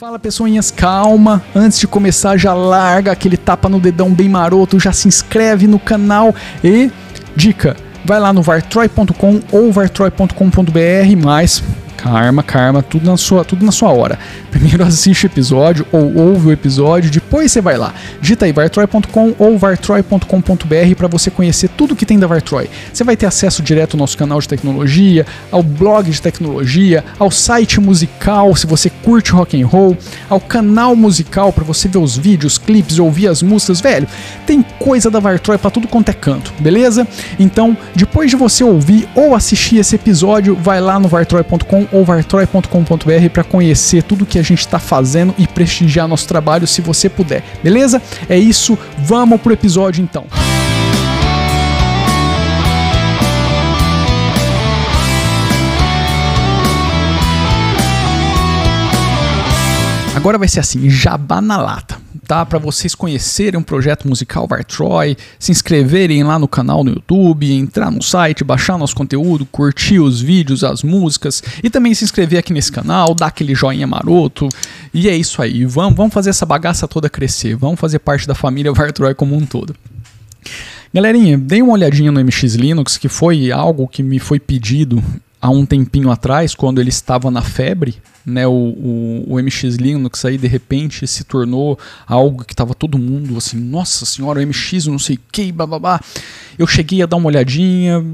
Fala pessoinhas, calma. Antes de começar, já larga aquele tapa no dedão bem maroto, já se inscreve no canal e dica, vai lá no vartroy.com ou vartroy.com.br, mas Karma, karma, tudo na sua, tudo na sua hora. Primeiro assiste o episódio ou ouve o episódio, depois você vai lá. Digita aí vartroy.com ou vartroy.com.br para você conhecer tudo que tem da Vartroy. Você vai ter acesso direto ao nosso canal de tecnologia, ao blog de tecnologia, ao site musical, se você curte rock and roll, ao canal musical para você ver os vídeos, clipes, ouvir as músicas, velho. Tem coisa da Vartroy para tudo quanto é canto, beleza? Então, depois de você ouvir ou assistir esse episódio, vai lá no vartroy.com ou vartroy.com.br para conhecer tudo que a gente está fazendo e prestigiar nosso trabalho se você puder, beleza? É isso, vamos pro episódio então. Agora vai ser assim, jabá na lata tá? Para vocês conhecerem o projeto musical Vartroy, se inscreverem lá no canal no YouTube, entrar no site, baixar nosso conteúdo, curtir os vídeos, as músicas e também se inscrever aqui nesse canal, dar aquele joinha maroto. E é isso aí, vamos, vamos fazer essa bagaça toda crescer, vamos fazer parte da família Vartroy como um todo. Galerinha, dei uma olhadinha no MX Linux, que foi algo que me foi pedido há um tempinho atrás, quando ele estava na febre, né, o, o, o MX Linux aí de repente se tornou algo que estava todo mundo assim, nossa senhora, o MX, não sei o que, bababá. Eu cheguei a dar uma olhadinha,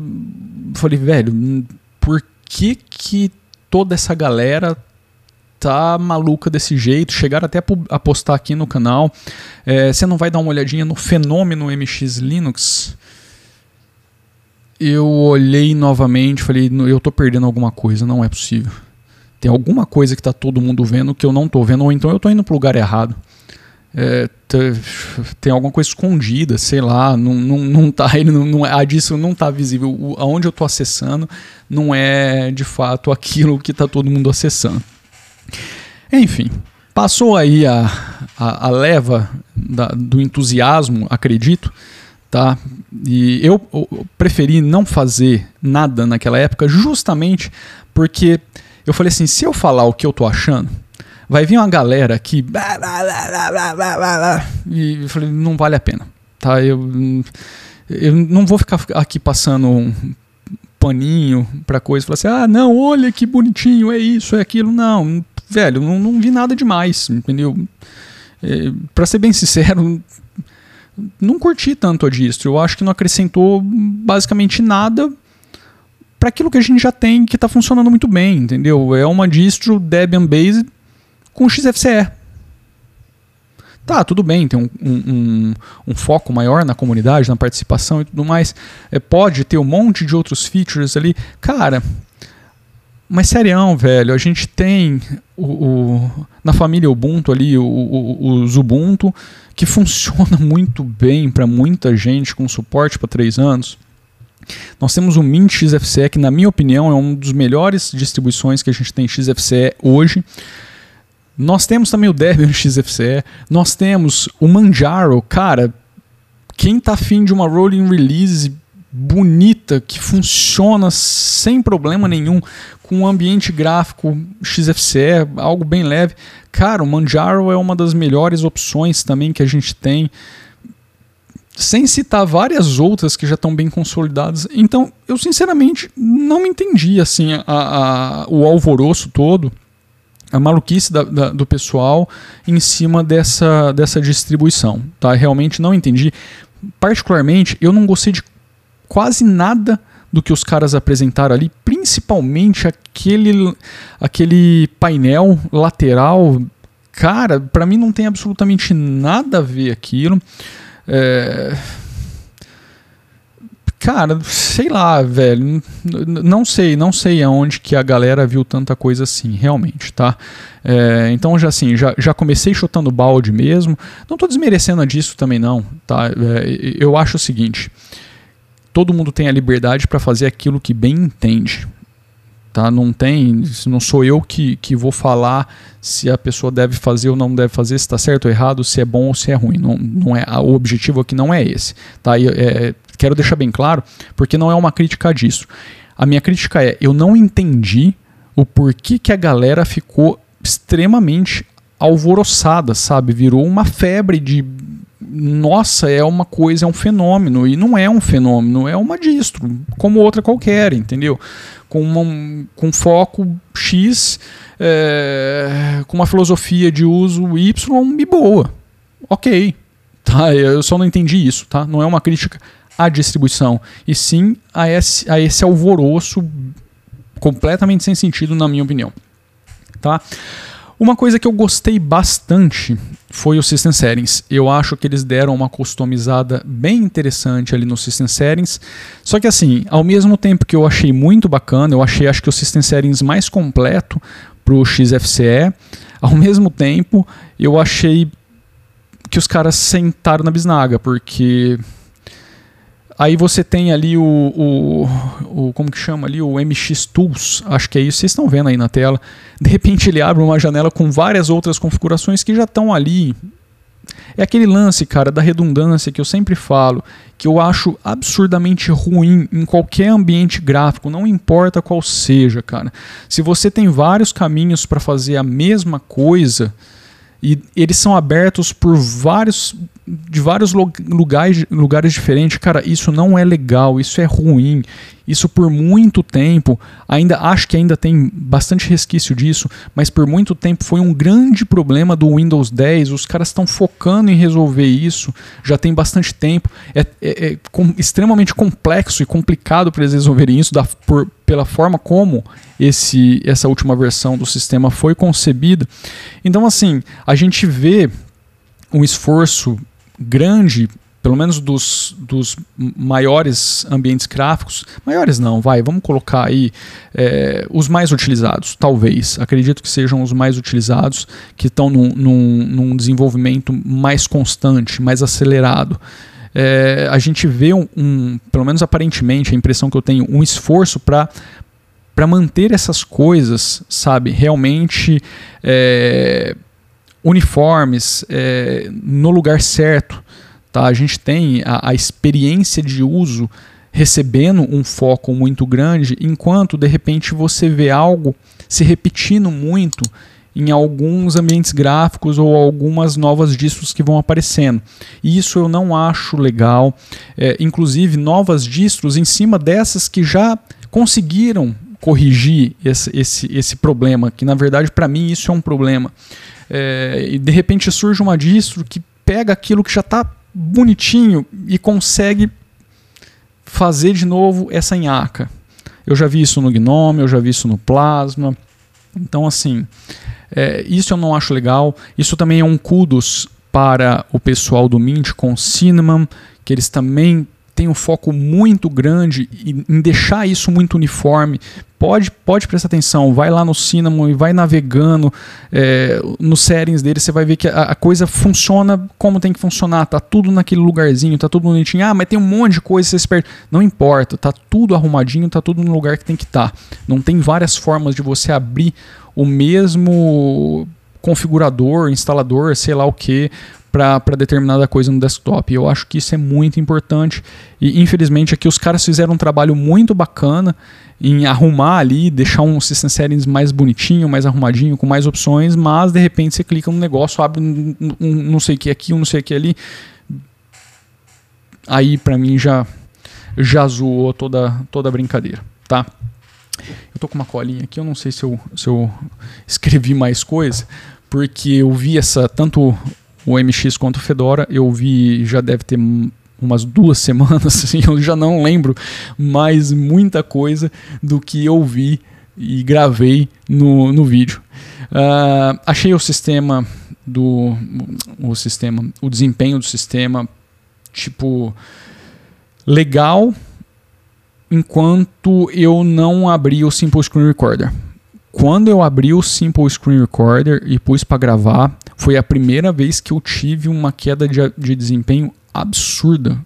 falei, velho, por que que toda essa galera tá maluca desse jeito? Chegaram até a postar aqui no canal. É, você não vai dar uma olhadinha no fenômeno MX Linux? Eu olhei novamente, falei, eu tô perdendo alguma coisa, não é possível. Tem alguma coisa que tá todo mundo vendo que eu não tô vendo, ou então eu tô indo pro lugar errado. É, tem alguma coisa escondida, sei lá, não, não, não tá, ele não, não, a disso não tá visível. O, aonde eu tô acessando não é de fato aquilo que tá todo mundo acessando. Enfim, passou aí a, a, a leva da, do entusiasmo, acredito, tá? E eu, preferi não fazer nada naquela época justamente porque eu falei assim, se eu falar o que eu tô achando, vai vir uma galera que e eu falei, não vale a pena, tá? Eu eu não vou ficar aqui passando um paninho para coisa, falar assim: "Ah, não, olha que bonitinho, é isso, é aquilo". Não, velho, não, não vi nada demais, entendeu? É, para ser bem sincero, não curti tanto a distro. Eu acho que não acrescentou basicamente nada para aquilo que a gente já tem que está funcionando muito bem, entendeu? É uma distro Debian based com XFCE. Tá, tudo bem, tem um, um, um, foco maior na comunidade, na participação e tudo mais. É, pode ter um monte de outros features ali. Cara, mas serião, velho, a gente tem o, o na família Ubuntu ali, o, o, o Ubuntu, que funciona muito bem para muita gente, com suporte para 3 anos. Nós temos o Mint XFCE, que na minha opinião é um dos melhores distribuições que a gente tem em XFCE hoje. Nós temos também o Debian XFCE, nós temos o Manjaro, cara, quem tá afim de uma rolling release bonita, que funciona sem problema nenhum, com um ambiente gráfico XFCE, algo bem leve. Cara, o Manjaro é uma das melhores opções também que a gente tem. Sem citar várias outras que já estão bem consolidadas. Então, eu sinceramente não entendi assim a, a, o alvoroço todo, a maluquice da, da, do pessoal em cima dessa, dessa distribuição. Tá? Realmente não entendi. Particularmente, eu não gostei de quase nada do que os caras apresentaram ali, principalmente aquele, aquele painel lateral. Cara, para mim não tem absolutamente nada a ver aquilo. É... Cara, sei lá, velho. Não sei, não sei aonde que a galera viu tanta coisa assim, realmente, tá? É, então, já assim, já, já comecei chutando balde mesmo. Não tô desmerecendo disso também, não, tá? É, eu acho o seguinte todo mundo tem a liberdade para fazer aquilo que bem entende. Tá? Não tem, não sou eu que, que vou falar se a pessoa deve fazer ou não deve fazer, se está certo ou errado, se é bom ou se é ruim. Não, não é, o objetivo aqui não é esse. Tá? E, é, quero deixar bem claro, porque não é uma crítica disso. A minha crítica é, eu não entendi o porquê que a galera ficou extremamente alvoroçada, sabe? Virou uma febre de nossa, é uma coisa, é um fenômeno. E não é um fenômeno, é uma distro, como outra qualquer, entendeu? Com, uma, com foco X, é, com uma filosofia de uso Y e boa. Ok. Tá? Eu só não entendi isso, tá? Não é uma crítica à distribuição, e sim a esse, a esse alvoroço completamente sem sentido, na minha opinião. Tá? Uma coisa que eu gostei bastante foi o System Settings. Eu acho que eles deram uma customizada bem interessante ali no System Settings. Só que assim, ao mesmo tempo que eu achei muito bacana, eu achei acho que o System Settings mais completo para o XFCE, ao mesmo tempo eu achei que os caras sentaram na bisnaga, porque Aí você tem ali o, o, o, como que chama ali, o MX Tools, acho que é isso, vocês estão vendo aí na tela. De repente ele abre uma janela com várias outras configurações que já estão ali. É aquele lance, cara, da redundância que eu sempre falo, que eu acho absurdamente ruim em qualquer ambiente gráfico, não importa qual seja, cara. Se você tem vários caminhos para fazer a mesma coisa, e eles são abertos por vários de vários lugares, lugares diferentes. Cara, isso não é legal, isso é ruim. Isso por muito tempo, ainda acho que ainda tem bastante resquício disso, mas por muito tempo foi um grande problema do Windows 10. Os caras estão focando em resolver isso já tem bastante tempo. É, é, é com, extremamente complexo e complicado para eles resolverem isso da, por, pela forma como esse, essa última versão do sistema foi concebida. Então, assim, a gente vê um esforço grande, pelo menos dos, dos maiores ambientes gráficos, maiores não, vai, vamos colocar aí é, os mais utilizados, talvez, acredito que sejam os mais utilizados, que estão num, num, num desenvolvimento mais constante, mais acelerado. É, a gente vê um, um, pelo menos aparentemente, a impressão que eu tenho, um esforço para para manter essas coisas, sabe, realmente é, uniformes é, no lugar certo. Tá? A gente tem a, a experiência de uso recebendo um foco muito grande, enquanto de repente você vê algo se repetindo muito em alguns ambientes gráficos ou algumas novas distros que vão aparecendo. E isso eu não acho legal. É, inclusive, novas distros em cima dessas que já conseguiram corrigir esse, esse, esse problema, que na verdade para mim isso é um problema é, e de repente surge uma distro que pega aquilo que já está bonitinho e consegue fazer de novo essa nhaca. Eu já vi isso no Gnome, eu já vi isso no Plasma. Então, assim, é, isso eu não acho legal. Isso também é um kudos para o pessoal do Mint com Cinnamon, que eles também tem um foco muito grande em deixar isso muito uniforme. Pode, pode prestar atenção, vai lá no Cinnamon e vai navegando é, nos settings dele, você vai ver que a, a, coisa funciona como tem que funcionar, tá tudo naquele lugarzinho, tá tudo bonitinho. Ah, mas tem um monte de coisa, você espera. Não importa, tá tudo arrumadinho, tá tudo no lugar que tem que estar. Tá. Não tem várias formas de você abrir o mesmo configurador, instalador, sei lá o que, para determinada coisa no desktop. Eu acho que isso é muito importante e infelizmente aqui os caras fizeram um trabalho muito bacana em arrumar ali, deixar um System Settings mais bonitinho, mais arrumadinho, com mais opções, mas de repente você clica no negócio, abre um, um não sei o que aqui, um não sei o que ali. Aí para mim já já zoou toda toda a brincadeira, tá? Eu tô com uma colinha aqui, eu não sei se eu, se eu escrevi mais coisa, porque eu vi essa tanto o MX quanto o Fedora, eu vi, já deve ter umas duas semanas, assim, eu já não lembro mais muita coisa do que eu vi e gravei no, no vídeo. Uh, achei o sistema do o sistema, o desempenho do sistema tipo legal enquanto eu não abri o Simple Screen Recorder. Quando eu abri o Simple Screen Recorder e pus para gravar, foi a primeira vez que eu tive uma queda de, de desempenho absurda.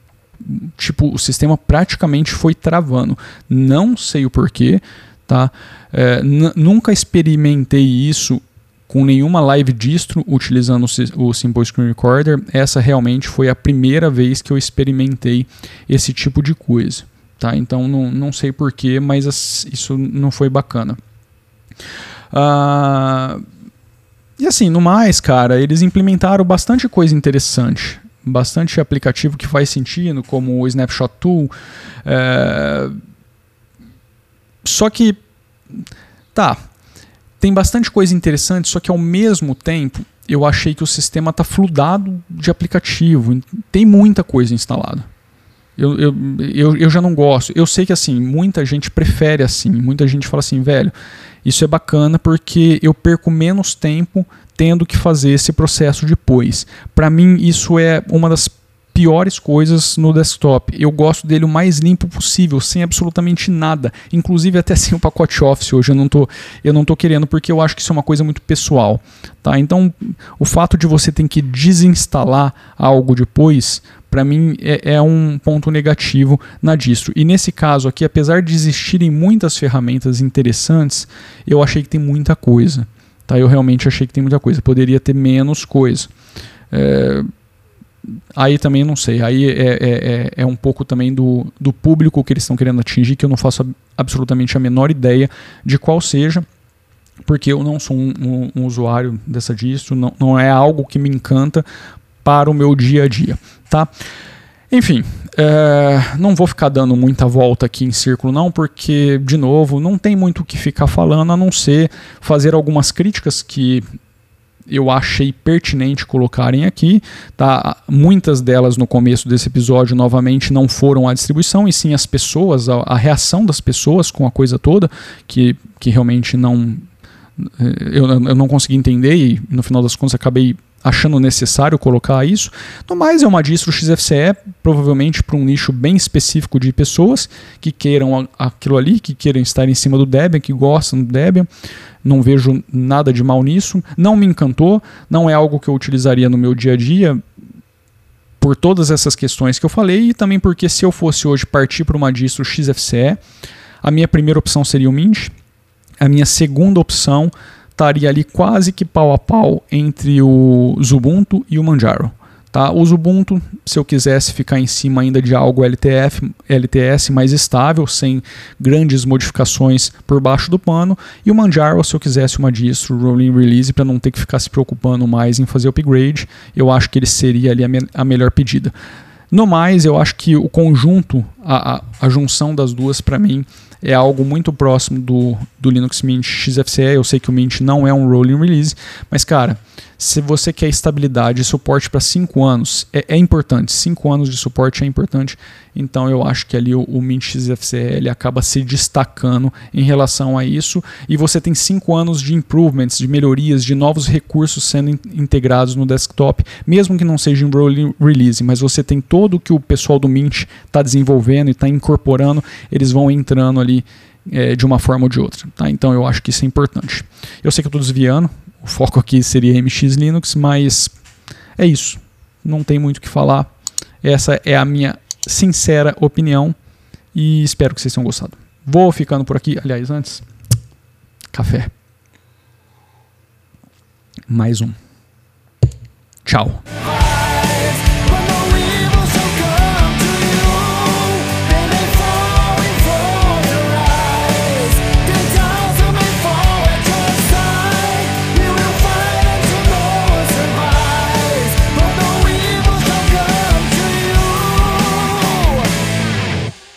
Tipo, o sistema praticamente foi travando. Não sei o porquê, tá? É, nunca experimentei isso com nenhuma live distro utilizando o Simple Screen Recorder. Essa realmente foi a primeira vez que eu experimentei esse tipo de coisa. Tá? Então não, não sei porquê, mas isso não foi bacana. Uh, e assim, no mais, cara, eles implementaram bastante coisa interessante. Bastante aplicativo que faz sentido, como o Snapshot Tool. É... Só que. Tá. Tem bastante coisa interessante, só que ao mesmo tempo eu achei que o sistema está fludado de aplicativo. Tem muita coisa instalada. Eu, eu, eu, eu já não gosto. Eu sei que assim, muita gente prefere assim. Muita gente fala assim, velho, isso é bacana porque eu perco menos tempo tendo que fazer esse processo depois. Para mim, isso é uma das piores coisas no desktop. Eu gosto dele o mais limpo possível, sem absolutamente nada, inclusive até sem o pacote Office hoje. Eu não tô, eu não tô querendo porque eu acho que isso é uma coisa muito pessoal, tá? Então, o fato de você ter que desinstalar algo depois, para mim é, é, um ponto negativo na distro. E nesse caso aqui, apesar de existirem muitas ferramentas interessantes, eu achei que tem muita coisa. Tá? Eu realmente achei que tem muita coisa. Poderia ter menos coisa. É, aí também não sei. Aí é, é, é, é um pouco também do, do público que eles estão querendo atingir, que eu não faço absolutamente a menor ideia de qual seja porque eu não sou um, um, um, usuário dessa distro, não, não é algo que me encanta para o meu dia a dia, tá? Enfim, é, não vou ficar dando muita volta aqui em círculo, não, porque, de novo, não tem muito o que ficar falando a não ser fazer algumas críticas que eu achei pertinente colocarem aqui. Tá? Muitas delas no começo desse episódio, novamente, não foram a distribuição, e sim as pessoas, a, a reação das pessoas com a coisa toda, que, que realmente não. Eu, eu não consegui entender e no final das contas acabei achando necessário colocar isso. No mais, é uma distro XFCE, provavelmente para um nicho bem específico de pessoas que queiram aquilo ali, que queiram estar em cima do Debian, que gostam do Debian. Não vejo nada de mal nisso. Não me encantou, não é algo que eu utilizaria no meu dia a dia. Por todas essas questões que eu falei, e também porque se eu fosse hoje partir para uma distro XFCE, a minha primeira opção seria o Mint, a minha segunda opção estaria ali quase que pau a pau entre o Ubuntu e o Manjaro. Tá? O Ubuntu, se eu quisesse ficar em cima ainda de algo LTF, LTS mais estável, sem grandes modificações por baixo do pano, e o Manjaro, se eu quisesse uma distro rolling release para não ter que ficar se preocupando mais em fazer upgrade, eu acho que ele seria ali a, me a melhor pedida. No mais, eu acho que o conjunto, a, a, a junção das duas, para mim, é algo muito próximo do, do Linux Mint XFCE. Eu sei que o Mint não é um rolling release, mas cara, se você quer estabilidade e suporte para 5 anos, é, é importante. 5 anos de suporte é importante. Então eu acho que ali o, o Mint XFCE acaba se destacando em relação a isso. E você tem 5 anos de improvements, de melhorias, de novos recursos sendo in, integrados no desktop, mesmo que não seja um rolling release, mas você tem todo o que o pessoal do Mint está desenvolvendo e está incorporando, eles vão entrando ali é, de uma forma ou de outra. Tá? Então eu acho que isso é importante. Eu sei que eu estou desviando, o foco aqui seria MX Linux, mas é isso. Não tem muito o que falar. Essa é a minha sincera opinião e espero que vocês tenham gostado. Vou ficando por aqui. Aliás, antes, café. Mais um. Tchau.